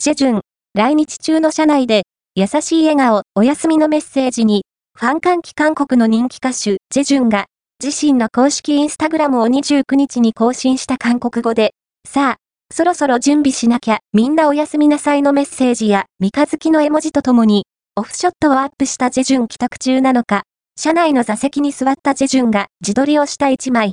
ジェジュン、来日中の車内で、優しい笑顔、お休みのメッセージに、ファン歓喜韓国の人気歌手、ジェジュンが、自身の公式インスタグラムを29日に更新した韓国語で、さあ、そろそろ準備しなきゃ、みんなおやすみなさいのメッセージや、三日月の絵文字とともに、オフショットをアップしたジェジュン帰宅中なのか、車内の座席に座ったジェジュンが自撮りをした一枚。